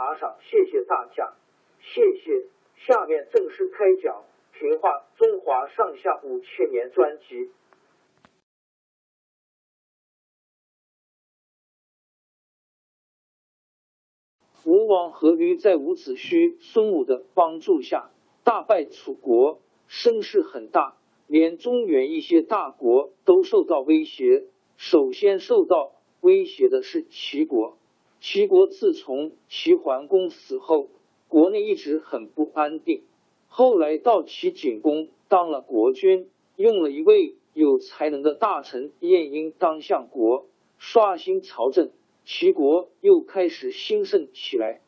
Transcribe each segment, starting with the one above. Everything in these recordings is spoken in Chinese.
打赏，谢谢大家，谢谢。下面正式开讲《评话中华上下五千年》专辑。吴王阖闾在伍子胥、孙武的帮助下大败楚国，声势很大，连中原一些大国都受到威胁。首先受到威胁的是齐国。齐国自从齐桓公死后，国内一直很不安定。后来到齐景公当了国君，用了一位有才能的大臣晏婴当相国，刷新朝政，齐国又开始兴盛起来。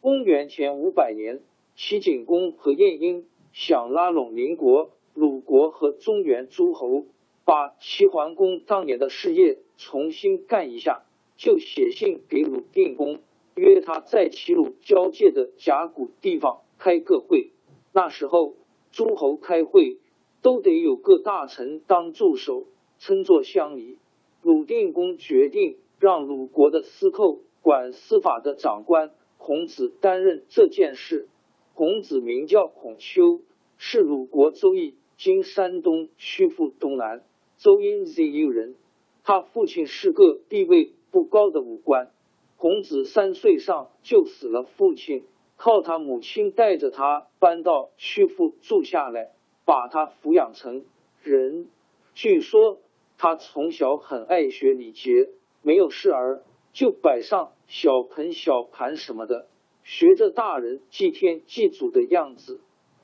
公元前五百年，齐景公和晏婴想拉拢邻国鲁国和中原诸侯，把齐桓公当年的事业重新干一下。就写信给鲁定公，约他在齐鲁交界的甲骨地方开个会。那时候诸侯开会都得有个大臣当助手，称作乡里。鲁定公决定让鲁国的司寇管司法的长官孔子担任这件事。孔子名叫孔丘，是鲁国周邑（今山东曲阜东南）周阴 ZU 人。他父亲是个地位。不高的五官，孔子三岁上就死了父亲，靠他母亲带着他搬到曲阜住下来，把他抚养成人。据说他从小很爱学礼节，没有事儿就摆上小盆小盘什么的，学着大人祭天祭祖的样子。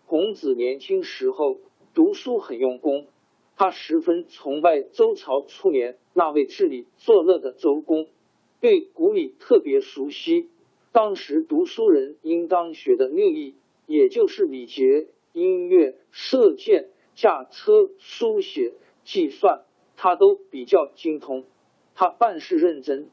孔子年轻时候读书很用功。他十分崇拜周朝初年那位治理作乐的周公，对古礼特别熟悉。当时读书人应当学的六艺，也就是礼节、音乐、射箭、驾车、书写、计算，他都比较精通。他办事认真。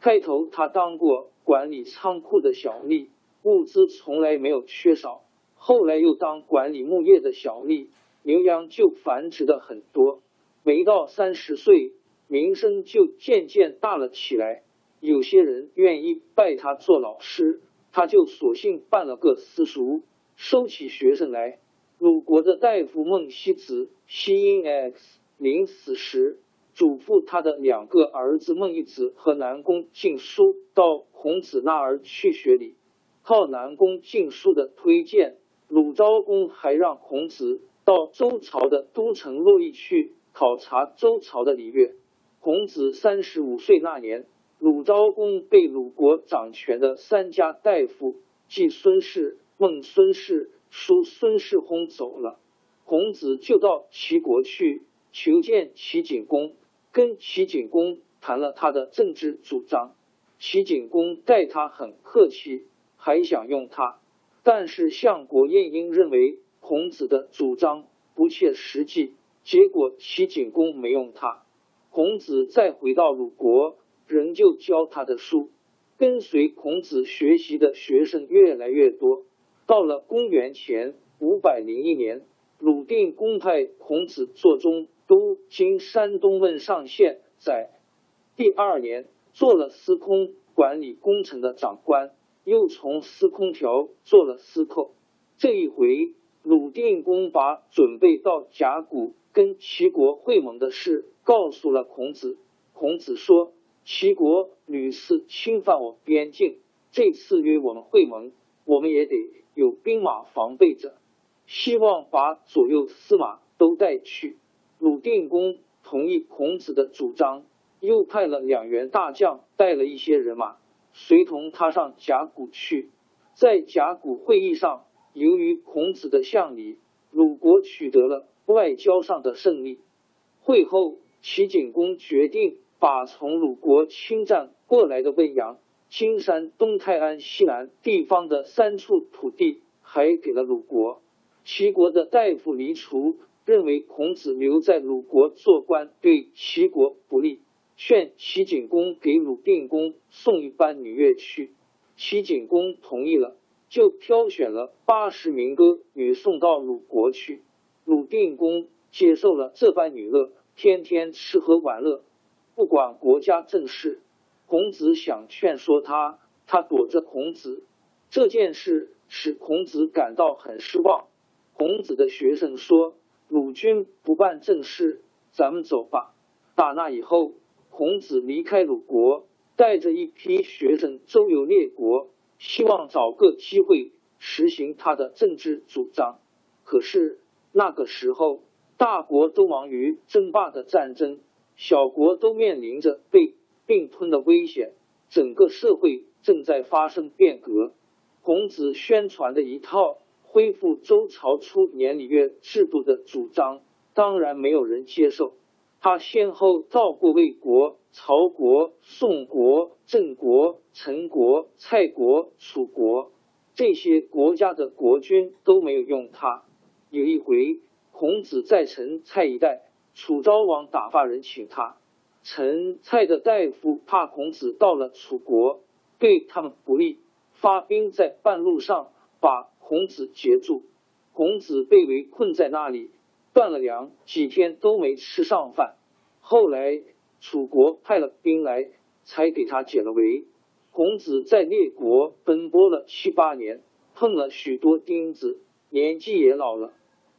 开头他当过管理仓库的小吏，物资从来没有缺少。后来又当管理牧业的小吏。牛羊就繁殖的很多，没到三十岁，名声就渐渐大了起来。有些人愿意拜他做老师，他就索性办了个私塾，收起学生来。鲁国的大夫孟西子西因 X 临死时，嘱咐他的两个儿子孟义子和南宫敬叔到孔子那儿去学礼。靠南宫敬叔的推荐，鲁昭公还让孔子。到周朝的都城洛邑去考察周朝的礼乐。孔子三十五岁那年，鲁昭公被鲁国掌权的三家大夫，即孙氏、孟孙氏、叔孙氏轰走了。孔子就到齐国去求见齐景公，跟齐景公谈了他的政治主张。齐景公待他很客气，还想用他，但是相国晏婴认为。孔子的主张不切实际，结果齐景公没用他。孔子再回到鲁国，仍旧教他的书，跟随孔子学习的学生越来越多。到了公元前五百零一年，鲁定公派孔子做中都经山东汶上县，在第二年做了司空，管理工程的长官，又从司空调做了司寇。这一回，鲁定公把准备到甲骨跟齐国会盟的事告诉了孔子。孔子说：“齐国屡次侵犯我边境，这次约我们会盟，我们也得有兵马防备着。希望把左右司马都带去。”鲁定公同意孔子的主张，又派了两员大将带了一些人马，随同他上甲骨去。在甲骨会议上。由于孔子的向礼，鲁国取得了外交上的胜利。会后，齐景公决定把从鲁国侵占过来的魏阳、金山、东泰安西南地方的三处土地，还给了鲁国。齐国的大夫黎除认为孔子留在鲁国做官对齐国不利，劝齐景公给鲁定公送一班女乐去。齐景公同意了。就挑选了八十名歌女送到鲁国去。鲁定公接受了这般女乐，天天吃喝玩乐，不管国家政事。孔子想劝说他，他躲着孔子。这件事使孔子感到很失望。孔子的学生说：“鲁君不办正事，咱们走吧。”打那以后，孔子离开鲁国，带着一批学生周游列国。希望找个机会实行他的政治主张。可是那个时候，大国都忙于争霸的战争，小国都面临着被并吞的危险，整个社会正在发生变革。孔子宣传的一套恢复周朝初年礼乐制度的主张，当然没有人接受。他先后到过魏国、曹国、宋国、郑国、陈国、蔡国、楚国，这些国家的国君都没有用他。有一回，孔子在陈蔡一带，楚昭王打发人请他。陈蔡的大夫怕孔子到了楚国对他们不利，发兵在半路上把孔子截住，孔子被围困在那里。断了粮，几天都没吃上饭。后来楚国派了兵来，才给他解了围。孔子在列国奔波了七八年，碰了许多钉子，年纪也老了。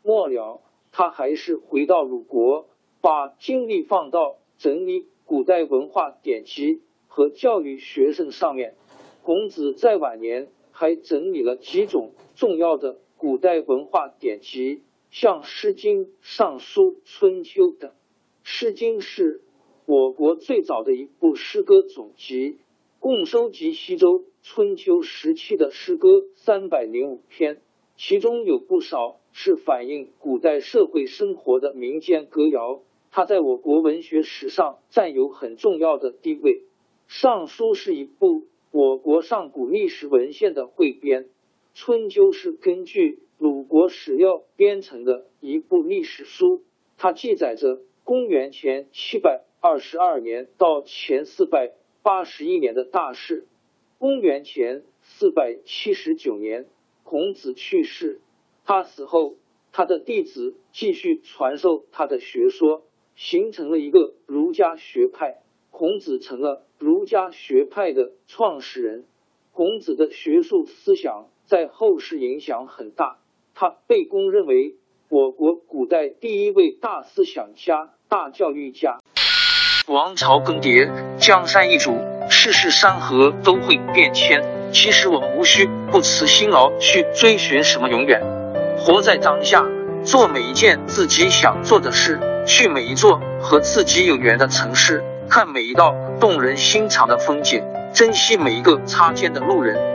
末了，他还是回到鲁国，把精力放到整理古代文化典籍和教育学生上面。孔子在晚年还整理了几种重要的古代文化典籍。像《诗经》《尚书》《春秋》等，《诗经》是我国最早的一部诗歌总集，共收集西周春秋时期的诗歌三百零五篇，其中有不少是反映古代社会生活的民间歌谣，它在我国文学史上占有很重要的地位。《尚书》是一部我国上古历史文献的汇编，《春秋》是根据。鲁国史料编成的一部历史书，它记载着公元前七百二十二年到前四百八十一年的大事。公元前四百七十九年，孔子去世，他死后，他的弟子继续传授他的学说，形成了一个儒家学派。孔子成了儒家学派的创始人。孔子的学术思想在后世影响很大。他被公认为我国古代第一位大思想家、大教育家。王朝更迭，江山易主，世事山河都会变迁。其实我们无需不辞辛劳去追寻什么永远，活在当下，做每一件自己想做的事，去每一座和自己有缘的城市，看每一道动人心肠的风景，珍惜每一个擦肩的路人。